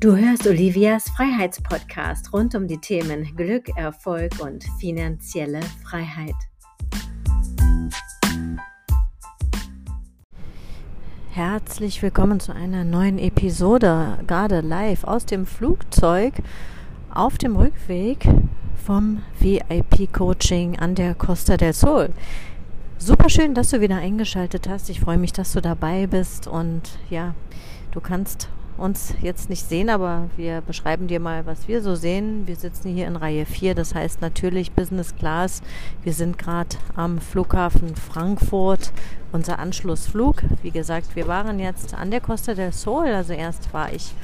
Du hörst Olivias Freiheitspodcast rund um die Themen Glück, Erfolg und finanzielle Freiheit. Herzlich willkommen zu einer neuen Episode, gerade live aus dem Flugzeug auf dem Rückweg vom VIP-Coaching an der Costa del Sol. Super schön, dass du wieder eingeschaltet hast. Ich freue mich, dass du dabei bist und ja, du kannst uns jetzt nicht sehen, aber wir beschreiben dir mal, was wir so sehen. Wir sitzen hier in Reihe 4, das heißt natürlich Business Class. Wir sind gerade am Flughafen Frankfurt, unser Anschlussflug. Wie gesagt, wir waren jetzt an der Costa del Sol, also erst war ich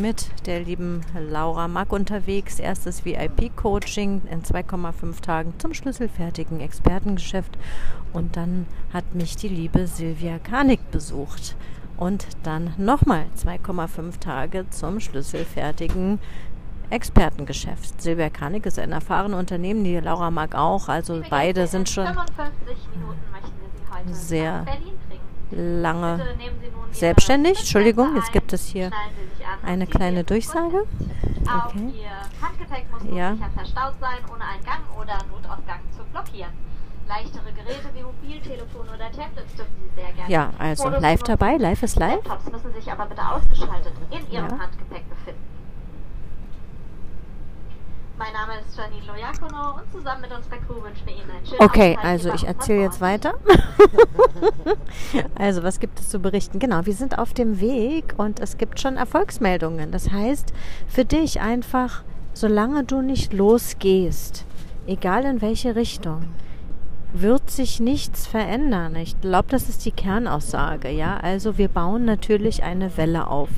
mit der lieben Laura Mack unterwegs. Erstes VIP-Coaching in 2,5 Tagen zum schlüsselfertigen Expertengeschäft. Und dann hat mich die liebe Silvia Karnig besucht und dann nochmal 2,5 Tage zum schlüsselfertigen Expertengeschäft. Silvia Kanik ist ein erfahrenes Unternehmen, die Laura mag auch, also beide sind schon sehr lange selbstständig. Entschuldigung, jetzt gibt es hier eine kleine Durchsage. Okay. Ja. Leichtere Geräte wie Mobiltelefon oder Tablets dürfen Sie sehr gerne. Ja, also live dabei, live ist live. Laptops müssen sich aber bitte ausgeschaltet in Ihrem ja. Handgepäck befinden. Mein Name ist Janine Loyakono und zusammen mit unserer Crew wünschen wir Ihnen einen schönen Okay, also ich erzähle jetzt weiter. also, was gibt es zu berichten? Genau, wir sind auf dem Weg und es gibt schon Erfolgsmeldungen. Das heißt, für dich einfach, solange du nicht losgehst, egal in welche Richtung, wird sich nichts verändern. Ich glaube, das ist die Kernaussage. Ja, also wir bauen natürlich eine Welle auf.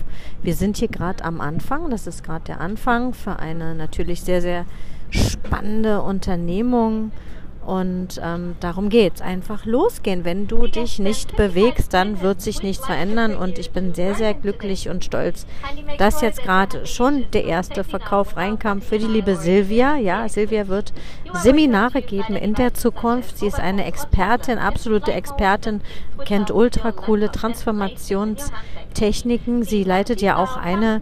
Wir sind hier gerade am Anfang. Das ist gerade der Anfang für eine natürlich sehr, sehr spannende Unternehmung und ähm, darum geht's. Einfach losgehen. Wenn du dich nicht bewegst, dann wird sich nichts verändern. Und ich bin sehr, sehr glücklich und stolz, dass jetzt gerade schon der erste Verkauf reinkam für die liebe Silvia. Ja, Silvia wird Seminare geben in der Zukunft. Sie ist eine Expertin, absolute Expertin, kennt ultra coole Transformationstechniken. Sie leitet ja auch eine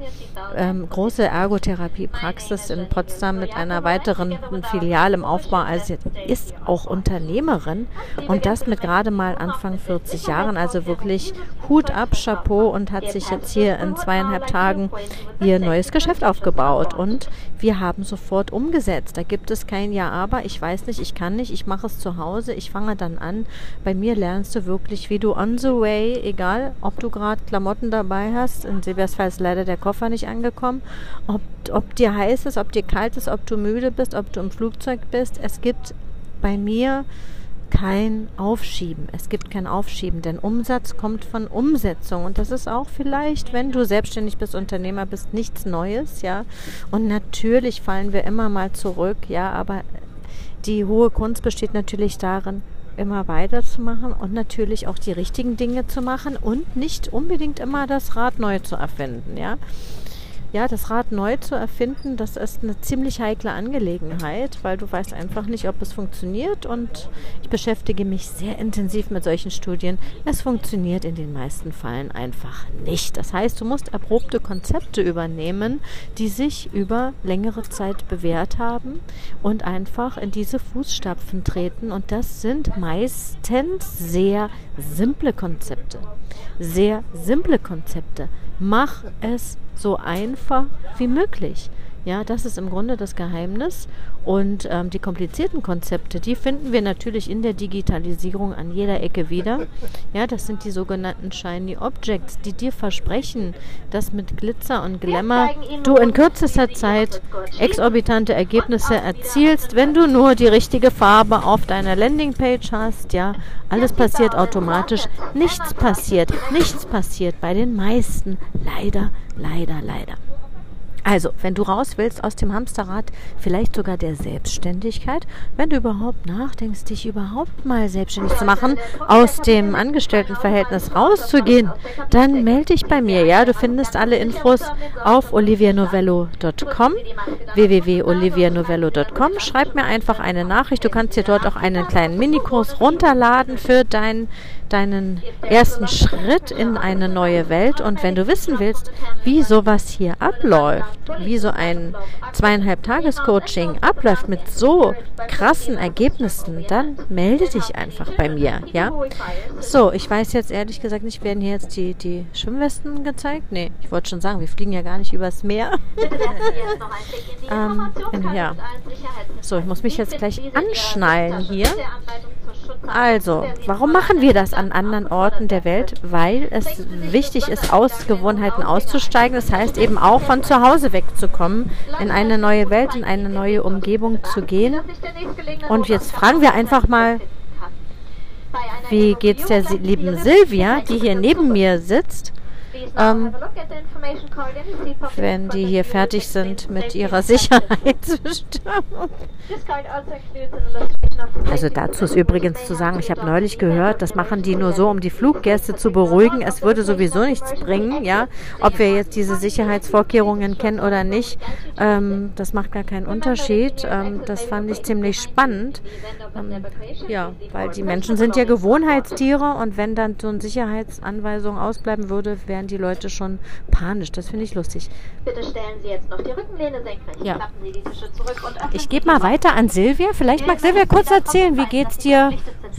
ähm, große Ergotherapiepraxis in Potsdam mit einer weiteren Filiale im Aufbau. Also ist auch Unternehmerin und das mit gerade mal Anfang 40 Jahren. Also wirklich Hut ab, Chapeau und hat sich jetzt hier in zweieinhalb Tagen ihr neues Geschäft aufgebaut und wir haben sofort umgesetzt. Da gibt es kein Ja, aber ich weiß nicht, ich kann nicht, ich mache es zu Hause, ich fange dann an. Bei mir lernst du wirklich, wie du on the way, egal ob du gerade Klamotten dabei hast, in Silvias Fall ist leider der Koffer nicht angekommen, ob, ob dir heiß ist, ob dir kalt ist, ob du müde bist, ob du im Flugzeug bist. Es gibt bei mir kein Aufschieben. Es gibt kein Aufschieben, denn Umsatz kommt von Umsetzung und das ist auch vielleicht, wenn du selbstständig bist, Unternehmer bist, nichts Neues, ja. Und natürlich fallen wir immer mal zurück, ja, aber die hohe Kunst besteht natürlich darin, immer weiterzumachen und natürlich auch die richtigen Dinge zu machen und nicht unbedingt immer das Rad neu zu erfinden, ja ja, das Rad neu zu erfinden, das ist eine ziemlich heikle Angelegenheit, weil du weißt einfach nicht, ob es funktioniert und ich beschäftige mich sehr intensiv mit solchen Studien. Es funktioniert in den meisten Fällen einfach nicht. Das heißt, du musst erprobte Konzepte übernehmen, die sich über längere Zeit bewährt haben und einfach in diese Fußstapfen treten und das sind meistens sehr simple Konzepte. Sehr simple Konzepte. Mach es so einfach wie möglich. Ja, das ist im Grunde das Geheimnis. Und ähm, die komplizierten Konzepte, die finden wir natürlich in der Digitalisierung an jeder Ecke wieder. Ja, das sind die sogenannten Shiny Objects, die dir versprechen, dass mit Glitzer und Glamour du in kürzester Zeit exorbitante Ergebnisse erzielst, wenn du nur die richtige Farbe auf deiner Landingpage hast. Ja, alles passiert automatisch. Nichts passiert, nichts passiert bei den meisten. Leider, leider, leider. Also, wenn du raus willst aus dem Hamsterrad, vielleicht sogar der Selbstständigkeit, wenn du überhaupt nachdenkst, dich überhaupt mal selbstständig zu machen, aus dem Angestelltenverhältnis rauszugehen, dann melde dich bei mir. Ja, du findest alle Infos auf olivianovello.com, www.olivianovello.com. Schreib mir einfach eine Nachricht. Du kannst dir dort auch einen kleinen Minikurs runterladen für dein deinen ersten Schritt in eine neue Welt. Und wenn du wissen willst, wie sowas hier abläuft, wie so ein zweieinhalb Tages-Coaching abläuft mit so krassen Ergebnissen, dann melde dich einfach bei mir. Ja? So, ich weiß jetzt ehrlich gesagt nicht, werden hier jetzt die, die Schwimmwesten gezeigt? Nee, ich wollte schon sagen, wir fliegen ja gar nicht übers Meer. ähm, ja. So, ich muss mich jetzt gleich anschnallen hier. Also, warum machen wir das an anderen Orten der Welt? Weil es wichtig ist, aus Gewohnheiten auszusteigen. Das heißt eben auch von zu Hause wegzukommen, in eine neue Welt, in eine neue Umgebung zu gehen. Und jetzt fragen wir einfach mal, wie geht es der lieben Silvia, die hier neben mir sitzt? ähm, wenn die hier fertig sind mit ihrer Sicherheitsbestimmung. Also dazu ist übrigens zu sagen, ich habe neulich gehört, das machen die nur so, um die Fluggäste zu beruhigen. Es würde sowieso nichts bringen, ja, ob wir jetzt diese Sicherheitsvorkehrungen kennen oder nicht. Ähm, das macht gar keinen Unterschied. Ähm, das fand ich ziemlich spannend. Ähm, ja, weil die Menschen sind ja Gewohnheitstiere und wenn dann so eine Sicherheitsanweisung ausbleiben würde, wären die Leute schon panisch. Das finde ich lustig. Bitte stellen Sie jetzt noch die Rückenlehne senkrecht. Ja. Ich gebe mal weiter an Silvia. Vielleicht mag Silvia kurz erzählen, wie geht's dir?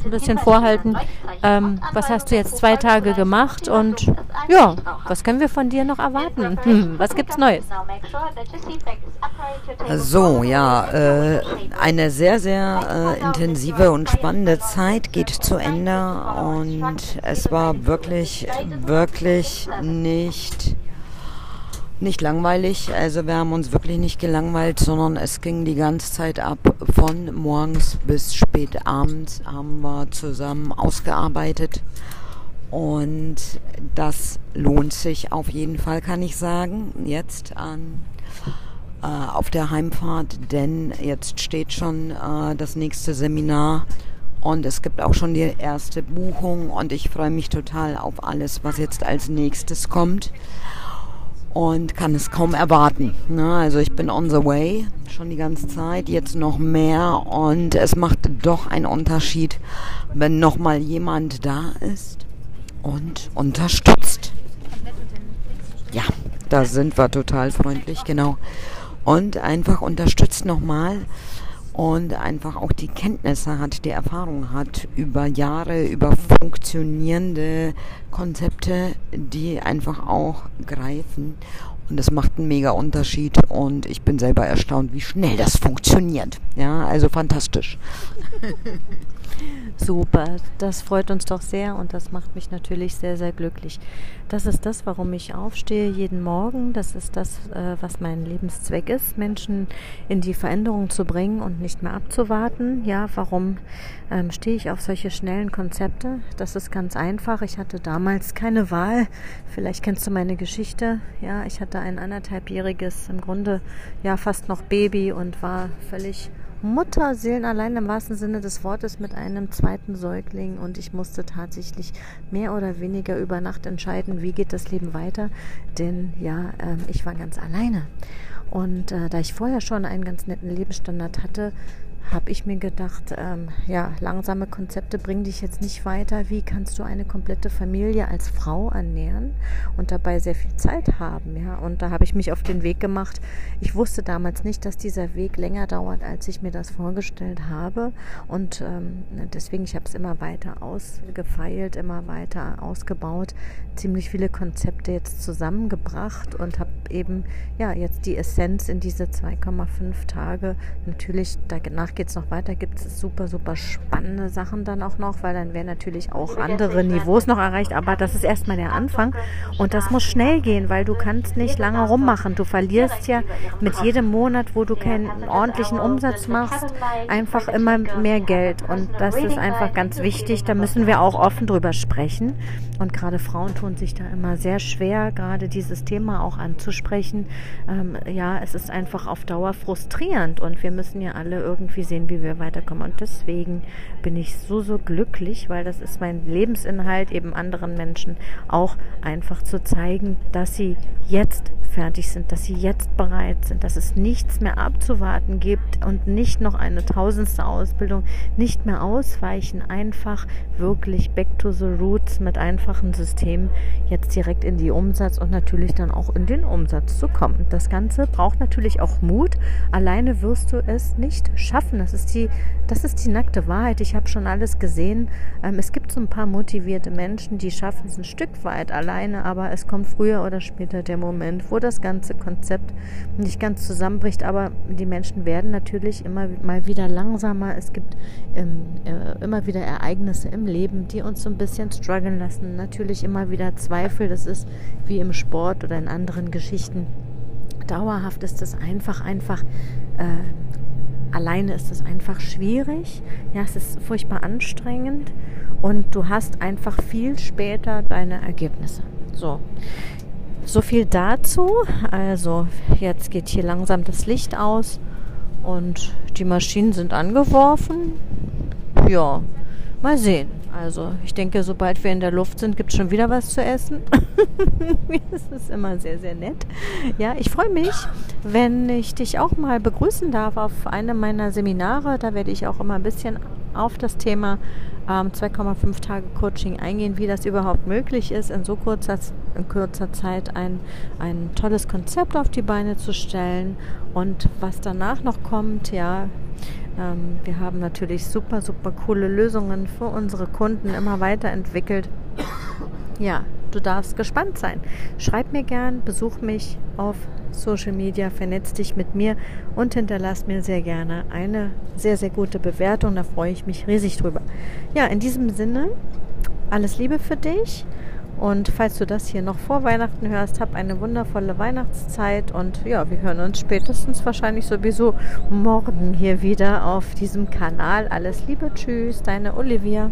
Ein bisschen vorhalten. Ähm, was hast du jetzt zwei Tage gemacht und ja, was können wir von dir noch erwarten? Hm, was gibt's Neues? So, ja, äh, eine sehr, sehr äh, intensive und spannende Zeit geht zu Ende und es war wirklich, wirklich nicht nicht langweilig. Also wir haben uns wirklich nicht gelangweilt, sondern es ging die ganze Zeit ab. Von morgens bis spät abends haben wir zusammen ausgearbeitet. Und das lohnt sich auf jeden Fall, kann ich sagen, jetzt an, äh, auf der Heimfahrt, denn jetzt steht schon äh, das nächste Seminar und es gibt auch schon die erste Buchung und ich freue mich total auf alles, was jetzt als nächstes kommt und kann es kaum erwarten. Ne? Also ich bin on the way schon die ganze Zeit, jetzt noch mehr und es macht doch einen Unterschied, wenn noch mal jemand da ist und unterstützt. Ja, da sind wir total freundlich, genau. Und einfach unterstützt nochmal und einfach auch die Kenntnisse hat, die Erfahrung hat über Jahre, über funktionierende Konzepte, die einfach auch greifen. Und das macht einen mega Unterschied und ich bin selber erstaunt, wie schnell das funktioniert. Ja, also fantastisch. Super, das freut uns doch sehr und das macht mich natürlich sehr, sehr glücklich. Das ist das, warum ich aufstehe jeden Morgen. Das ist das, äh, was mein Lebenszweck ist, Menschen in die Veränderung zu bringen und nicht mehr abzuwarten. Ja, warum ähm, stehe ich auf solche schnellen Konzepte? Das ist ganz einfach. Ich hatte damals keine Wahl. Vielleicht kennst du meine Geschichte. Ja, ich hatte ein anderthalbjähriges, im Grunde ja fast noch Baby und war völlig Mutterseelen allein im wahrsten Sinne des Wortes mit einem zweiten Säugling und ich musste tatsächlich mehr oder weniger über Nacht entscheiden, wie geht das Leben weiter, denn ja, äh, ich war ganz alleine. Und äh, da ich vorher schon einen ganz netten Lebensstandard hatte, habe ich mir gedacht, ähm, ja, langsame Konzepte bringen dich jetzt nicht weiter. Wie kannst du eine komplette Familie als Frau ernähren und dabei sehr viel Zeit haben? Ja, und da habe ich mich auf den Weg gemacht. Ich wusste damals nicht, dass dieser Weg länger dauert, als ich mir das vorgestellt habe. Und ähm, deswegen, ich habe es immer weiter ausgefeilt, immer weiter ausgebaut, ziemlich viele Konzepte jetzt zusammengebracht und habe eben ja jetzt die Essenz in diese 2,5 Tage natürlich danach geht es noch weiter, gibt es super, super spannende Sachen dann auch noch, weil dann werden natürlich auch andere Niveaus noch erreicht. Aber das ist erstmal der Anfang. Und das muss schnell gehen, weil du kannst nicht lange rummachen. Du verlierst ja mit jedem Monat, wo du keinen ordentlichen Umsatz machst, einfach immer mehr Geld. Und das ist einfach ganz wichtig. Da müssen wir auch offen drüber sprechen. Und gerade Frauen tun sich da immer sehr schwer, gerade dieses Thema auch anzuschauen sprechen. Ähm, ja, es ist einfach auf Dauer frustrierend und wir müssen ja alle irgendwie sehen, wie wir weiterkommen. Und deswegen bin ich so, so glücklich, weil das ist mein Lebensinhalt, eben anderen Menschen auch einfach zu zeigen, dass sie jetzt fertig sind, dass sie jetzt bereit sind, dass es nichts mehr abzuwarten gibt und nicht noch eine tausendste Ausbildung, nicht mehr ausweichen, einfach wirklich back to the roots mit einfachen Systemen jetzt direkt in die Umsatz und natürlich dann auch in den Umsatz zu kommen. Das Ganze braucht natürlich auch Mut. Alleine wirst du es nicht schaffen. Das ist die, das ist die nackte Wahrheit. Ich habe schon alles gesehen. Ähm, es gibt so ein paar motivierte Menschen, die schaffen es ein Stück weit alleine, aber es kommt früher oder später der Moment, wo das ganze Konzept nicht ganz zusammenbricht. Aber die Menschen werden natürlich immer mal wieder langsamer. Es gibt ähm, äh, immer wieder Ereignisse im Leben, die uns so ein bisschen strugglen lassen. Natürlich immer wieder Zweifel. Das ist wie im Sport oder in anderen Geschichten. Dauerhaft ist es einfach, einfach. Äh, alleine ist es einfach schwierig. Ja, es ist furchtbar anstrengend und du hast einfach viel später deine Ergebnisse. So. So viel dazu. Also jetzt geht hier langsam das Licht aus und die Maschinen sind angeworfen. Ja, mal sehen. Also ich denke, sobald wir in der Luft sind, gibt es schon wieder was zu essen. das ist immer sehr, sehr nett. Ja, ich freue mich, wenn ich dich auch mal begrüßen darf auf einem meiner Seminare. Da werde ich auch immer ein bisschen auf das Thema ähm, 2,5 Tage Coaching eingehen, wie das überhaupt möglich ist, in so kurzer, in kurzer Zeit ein, ein tolles Konzept auf die Beine zu stellen und was danach noch kommt, ja. Ähm, wir haben natürlich super, super coole Lösungen für unsere Kunden immer weiterentwickelt. Ja, du darfst gespannt sein. Schreib mir gern, besuch mich auf Social Media, vernetz dich mit mir und hinterlass mir sehr gerne eine sehr, sehr gute Bewertung. Da freue ich mich riesig drüber. Ja, in diesem Sinne, alles Liebe für dich. Und falls du das hier noch vor Weihnachten hörst, hab eine wundervolle Weihnachtszeit und ja, wir hören uns spätestens wahrscheinlich sowieso morgen hier wieder auf diesem Kanal. Alles Liebe, tschüss, deine Olivia.